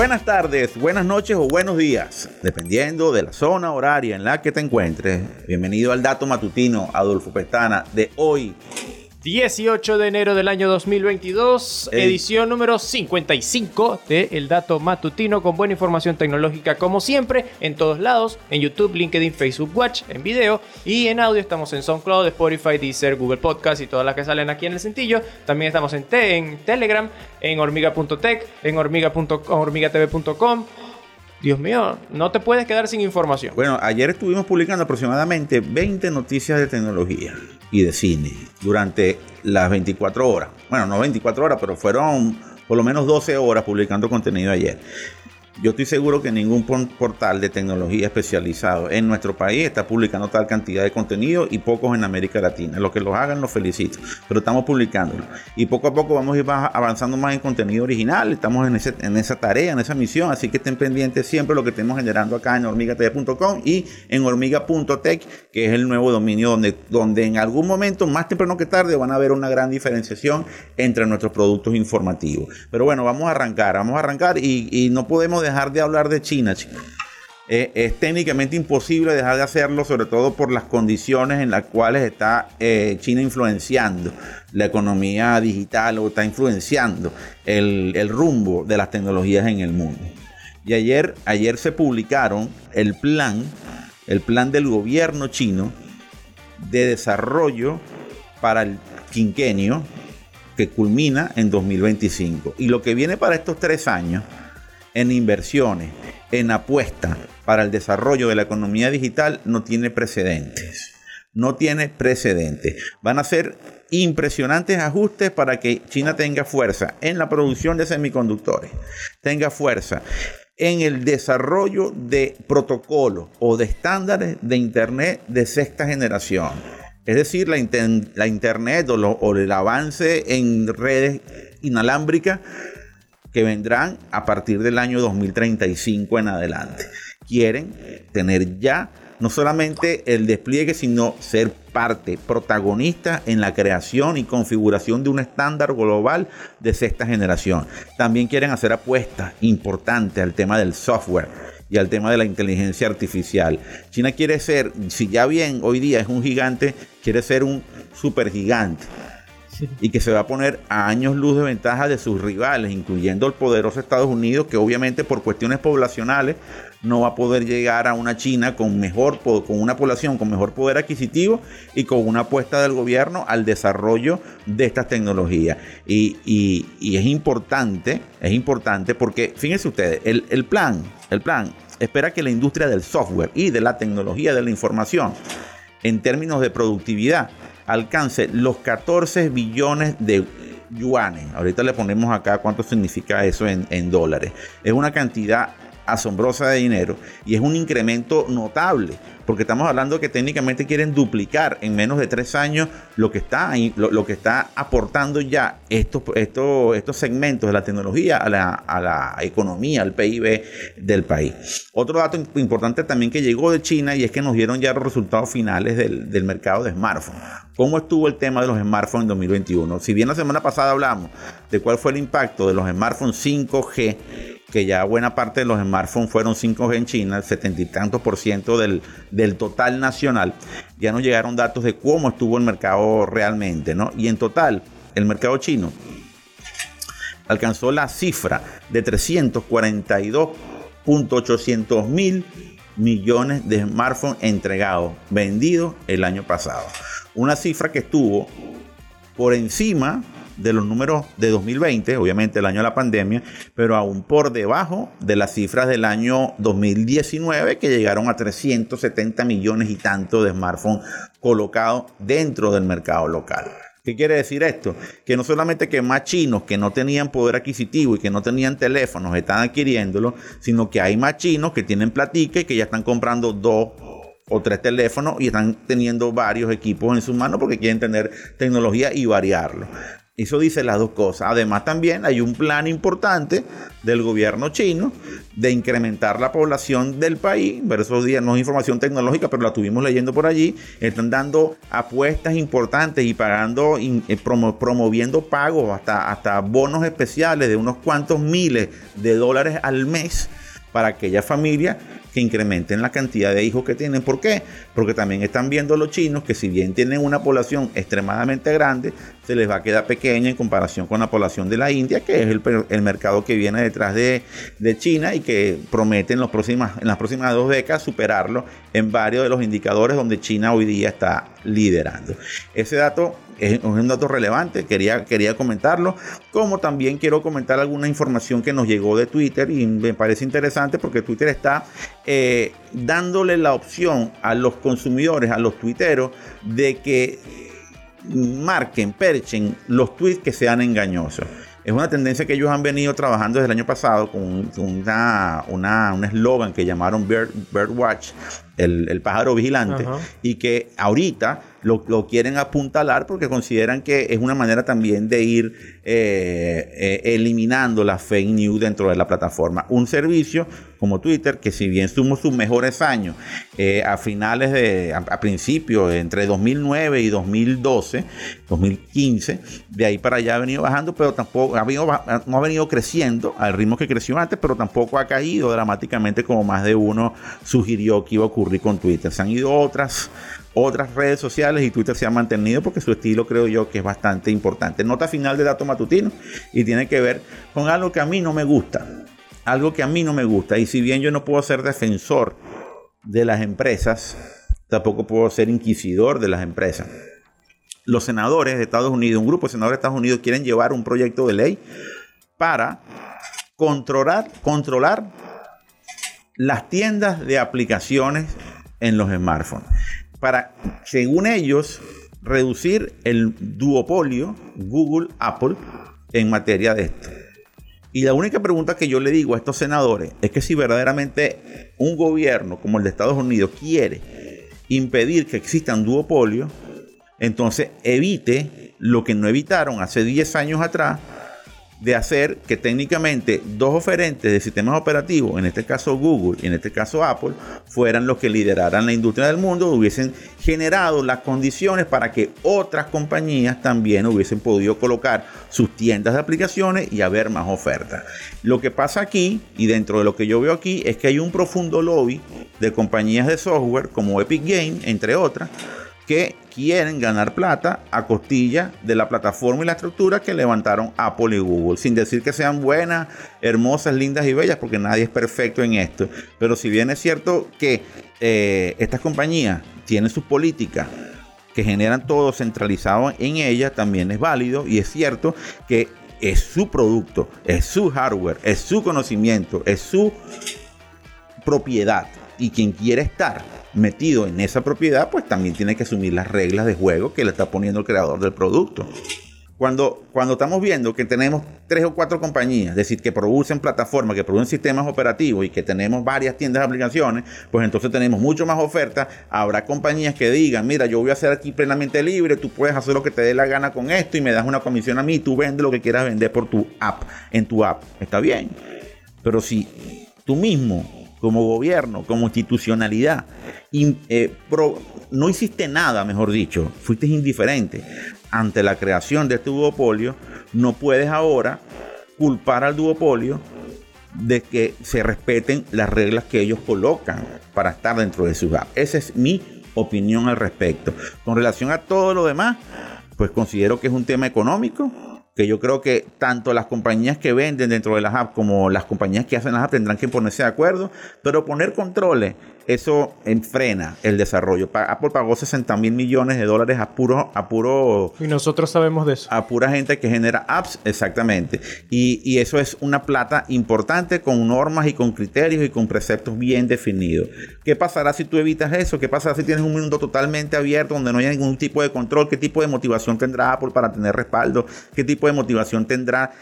Buenas tardes, buenas noches o buenos días, dependiendo de la zona horaria en la que te encuentres. Bienvenido al dato matutino Adolfo Pestana de hoy, 18 de enero del año 2022, edición número 55 de El Dato Matutino con buena información tecnológica como siempre, en todos lados, en YouTube, LinkedIn, Facebook Watch, en video y en audio. Estamos en SoundCloud, Spotify, Deezer, Google Podcast y todas las que salen aquí en el cintillo. También estamos en, en Telegram, en hormiga.tech, en hormigatv.com Dios mío, no te puedes quedar sin información. Bueno, ayer estuvimos publicando aproximadamente 20 noticias de tecnología y de cine durante las 24 horas. Bueno, no 24 horas, pero fueron por lo menos 12 horas publicando contenido ayer. Yo estoy seguro que ningún portal de tecnología especializado en nuestro país está publicando tal cantidad de contenido y pocos en América Latina. Los que los hagan los felicito, pero estamos publicándolo. Y poco a poco vamos a ir avanzando más en contenido original. Estamos en, en esa tarea, en esa misión, así que estén pendientes siempre lo que estemos generando acá en hormigatv.com y en hormiga.tech, que es el nuevo dominio donde, donde en algún momento, más temprano que tarde, van a ver una gran diferenciación entre nuestros productos informativos. Pero bueno, vamos a arrancar, vamos a arrancar y, y no podemos dejar dejar de hablar de China. Eh, es técnicamente imposible dejar de hacerlo, sobre todo por las condiciones en las cuales está eh, China influenciando la economía digital o está influenciando el, rumbo de las tecnologías en el mundo. Y ayer, ayer se publicaron el plan, el plan del gobierno chino de desarrollo para el quinquenio que culmina en 2025. Y lo que viene para estos tres años en inversiones, en apuestas para el desarrollo de la economía digital no tiene precedentes. No tiene precedentes. Van a ser impresionantes ajustes para que China tenga fuerza en la producción de semiconductores, tenga fuerza en el desarrollo de protocolos o de estándares de Internet de sexta generación. Es decir, la, Internet o, o el avance en redes inalámbricas que vendrán a partir del año 2035 en adelante. Quieren tener ya no solamente el despliegue, sino ser parte protagonista en la creación y configuración de un estándar global de sexta generación. También quieren hacer apuestas importantes al tema del software y al tema de la inteligencia artificial. China quiere ser, si ya bien hoy día es un gigante, quiere ser un supergigante y que se va a poner a años luz de ventaja de sus rivales, incluyendo el poderoso Estados Unidos, que obviamente por cuestiones poblacionales no va a poder llegar a una China con mejor con una población con mejor poder adquisitivo y con una apuesta del gobierno al desarrollo de estas tecnologías. Y, es importante, es importante porque, fíjense ustedes, el, el plan, el plan espera que la industria del software y de la tecnología de la información, en términos de productividad, alcance los 14 billones de yuanes. Ahorita le ponemos acá cuánto significa eso en, dólares. Es una cantidad asombrosa de dinero y es un incremento notable porque estamos hablando que técnicamente quieren duplicar en menos de tres años lo que está, lo, que está aportando ya estos, estos, estos segmentos de la tecnología a la, a la economía, al PIB del país. Otro dato importante también que llegó de China y es que nos dieron ya los resultados finales del, del mercado de smartphones. ¿Cómo estuvo el tema de los smartphones en 2021? Si bien la semana pasada hablamos de cuál fue el impacto de los smartphones 5G, que ya buena parte de los smartphones fueron 5G en China, el setenta y tantos por ciento del, del total nacional, ya nos llegaron datos de cómo estuvo el mercado realmente, ¿no? Y en total, el mercado chino alcanzó la cifra de 342.800 mil millones de smartphones entregados, vendidos el año pasado. Una cifra que estuvo por encima de los números de 2020, obviamente el año de la pandemia, pero aún por debajo de las cifras del año 2019 que llegaron a 370 millones y tanto de smartphones colocados dentro del mercado local. ¿Qué quiere decir esto? Que no solamente que más chinos que no tenían poder adquisitivo y que no tenían teléfonos están adquiriéndolo, sino que hay más chinos que tienen platica y que ya están comprando dos o tres teléfonos y están teniendo varios equipos en sus manos porque quieren tener tecnología y variarlo. Eso dice las dos cosas. Además también hay un plan importante del gobierno chino de incrementar la población del país. Pero días no es información tecnológica, pero la estuvimos leyendo por allí. Están dando apuestas importantes y pagando, eh, promoviendo pagos hasta, hasta bonos especiales de unos cuantos miles de dólares al mes para aquella familia que incrementen la cantidad de hijos que tienen. ¿Por qué? Porque también están viendo los chinos que si bien tienen una población extremadamente grande, se les va a quedar pequeña en comparación con la población de la India, que es el, mercado que viene detrás de, China y que promete en, las próximas dos décadas superarlo en varios de los indicadores donde China hoy día está liderando. Ese dato es un dato relevante, quería comentarlo, como también quiero comentar alguna información que nos llegó de Twitter y me parece interesante porque Twitter está eh, dándole la opción a los consumidores, a los tuiteros, de que marquen, perchen los tweets que sean engañosos. Es una tendencia que ellos han venido trabajando desde el año pasado con un eslogan que llamaron Bird, Birdwatch, el, el, pájaro vigilante, y que ahorita lo, quieren apuntalar porque consideran que es una manera también de ir eh, eh, eliminando la fake news dentro de la plataforma. Un servicio como Twitter, que si bien tuvo sus mejores años eh, a finales de, a, principios, entre 2009 y 2012, 2015, de ahí para allá ha venido bajando, pero tampoco ha venido, no ha venido creciendo al ritmo que creció antes, pero tampoco ha caído dramáticamente como más de uno sugirió que iba a con Twitter. Se han ido otras otras redes sociales y Twitter se ha mantenido porque su estilo creo yo que es bastante importante. Nota final de dato matutino y tiene que ver con algo que a mí no me gusta. Algo que a mí no me gusta. Y si bien yo no puedo ser defensor de las empresas, tampoco puedo ser inquisidor de las empresas. Los senadores de Estados Unidos, un grupo de senadores de Estados Unidos quieren llevar un proyecto de ley para controlar, controlar las tiendas de aplicaciones en los smartphones para, según ellos, reducir el duopolio Google-Apple en materia de esto. Y la única pregunta que yo le digo a estos senadores es que si verdaderamente un gobierno como el de Estados Unidos quiere impedir que exista un duopolio, entonces evite lo que no evitaron hace 10 años atrás, de hacer que técnicamente dos oferentes de sistemas operativos, en este caso Google y en este caso Apple, fueran los que lideraran la industria del mundo, hubiesen generado las condiciones para que otras compañías también hubiesen podido colocar sus tiendas de aplicaciones y haber más ofertas. Lo que pasa aquí, y dentro de lo que yo veo aquí, es que hay un profundo lobby de compañías de software como Epic Games, entre otras, que quieren ganar plata a costilla de la plataforma y la estructura que levantaron Apple y Google. Sin decir que sean buenas, hermosas, lindas y bellas, porque nadie es perfecto en esto. Pero si bien es cierto que eh, estas compañías tienen sus políticas que generan todo centralizado en ellas, también es válido y es cierto que es su producto, es su hardware, es su conocimiento, es su propiedad. Y quien quiere estar metido en esa propiedad, pues también tiene que asumir las reglas de juego que le está poniendo el creador del producto. Cuando, cuando estamos viendo que tenemos tres o cuatro compañías, es decir, que producen plataformas, que producen sistemas operativos y que tenemos varias tiendas de aplicaciones, pues entonces tenemos mucho más oferta. Habrá compañías que digan, mira, yo voy a ser aquí plenamente libre, tú puedes hacer lo que te dé la gana con esto y me das una comisión a mí, tú vendes lo que quieras vender por tu app, en tu app. Está bien. Pero si tú mismo como gobierno, como institucionalidad, eh, no hiciste nada, mejor dicho, fuiste indiferente ante la creación de este duopolio, no puedes ahora culpar al duopolio de que se respeten las reglas que ellos colocan para estar dentro de su app. Esa es mi opinión al respecto. Con relación a todo lo demás, pues considero que es un tema económico, que yo creo que tanto las compañías que venden dentro de las apps como las compañías que hacen las apps tendrán que ponerse de acuerdo, pero poner controles eso enfrena el desarrollo. Apple pagó 60 mil millones de dólares a puro, a puro... Y nosotros sabemos de eso. A pura gente que genera apps, exactamente. Y, y eso es una plata importante con normas y con criterios y con preceptos bien definidos. ¿Qué pasará si tú evitas eso? ¿Qué pasará si tienes un mundo totalmente abierto donde no hay ningún tipo de control? ¿Qué tipo de motivación tendrá Apple para tener respaldo? ¿Qué tipo de motivación tendrá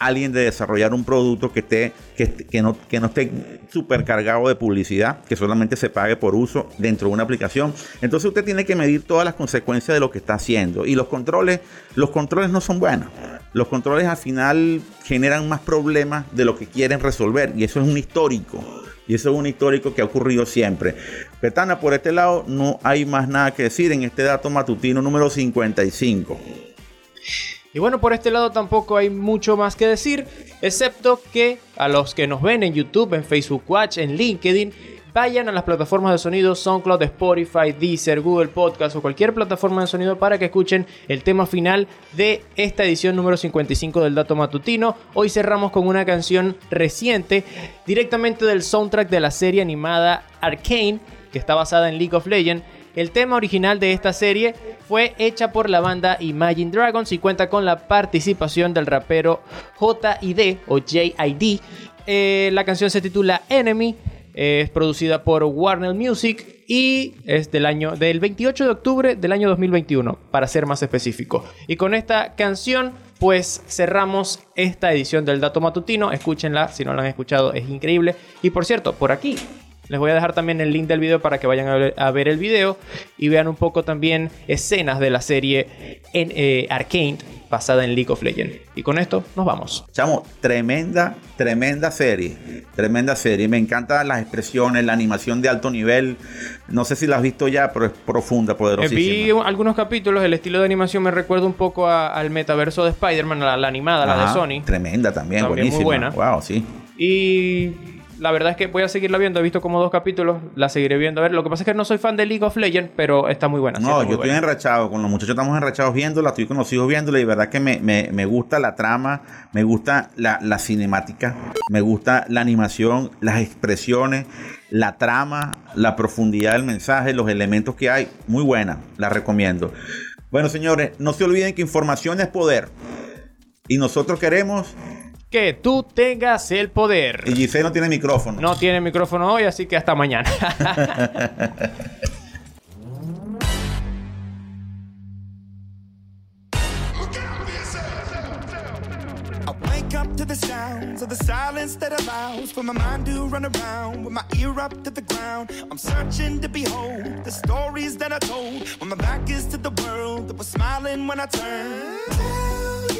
alguien de desarrollar un producto que esté que, no, que no esté supercargado de publicidad, que solamente se pague por uso dentro de una aplicación. Entonces usted tiene que medir todas las consecuencias de lo que está haciendo. Y los controles, los controles no son buenos. Los controles al final generan más problemas de lo que quieren resolver. Y eso es un histórico. Y eso es un histórico que ha ocurrido siempre. Petana, por este lado no hay más nada que decir en este dato matutino número 55. Y bueno, por este lado tampoco hay mucho más que decir, excepto que a los que nos ven en YouTube, en Facebook Watch, en LinkedIn, vayan a las plataformas de sonido SoundCloud, Spotify, Deezer, Google Podcast o cualquier plataforma de sonido para que escuchen el tema final de esta edición número 55 del Dato Matutino. Hoy cerramos con una canción reciente directamente del soundtrack de la serie animada Arcane, que está basada en League of Legends el tema original de esta serie fue hecha por la banda Imagine Dragons y cuenta con la participación del rapero JID o JID. Eh, la canción se titula Enemy, es producida por Warner Music y es del año del 28 de octubre del año 2021, para ser más específico. Y con esta canción pues cerramos esta edición del Dato Matutino. Escúchenla, si no la han escuchado, es increíble. Y por cierto, por aquí les voy a dejar también el link del video para que vayan a ver, el video y vean un poco también escenas de la serie en eh, Arcane basada en League of Legends. Y con esto nos vamos. Chamo, tremenda, tremenda serie. Tremenda serie. Me encantan las expresiones, la animación de alto nivel. No sé si la has visto ya, pero es profunda, poderosísima. vi algunos capítulos. El estilo de animación me recuerda un poco al metaverso de Spider-Man, la, animada, la de Sony. Tremenda también, también buenísima. Muy buena. Wow, sí. Y la verdad es que voy a seguirla viendo. He visto como dos capítulos. La seguiré viendo. A ver, lo que pasa es que no soy fan de League of Legends, pero está muy buena. No, yo estoy enrachado. Con los muchachos estamos enrachados viéndola. Estoy con los hijos viéndola. Y verdad que me, gusta la trama. Me gusta la, cinemática. Me gusta la animación. Las expresiones. La trama. La profundidad del mensaje. Los elementos que hay. Muy buena. La recomiendo. Bueno, señores, no se olviden que información es poder. Y nosotros queremos que tú tengas el poder. Y Giselle no tiene micrófono. No tiene micrófono hoy, así que hasta mañana. up to the sounds of the silence that allows for my mind to run around with my ear up to the ground. I'm searching to behold the stories that I told when my back is to the world that was smiling when I turned.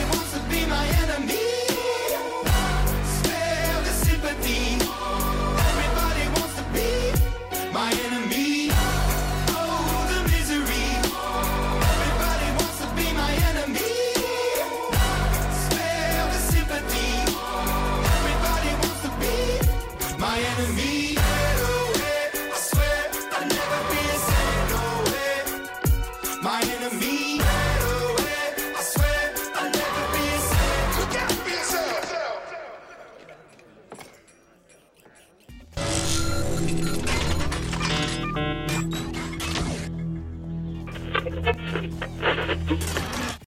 be my enemy.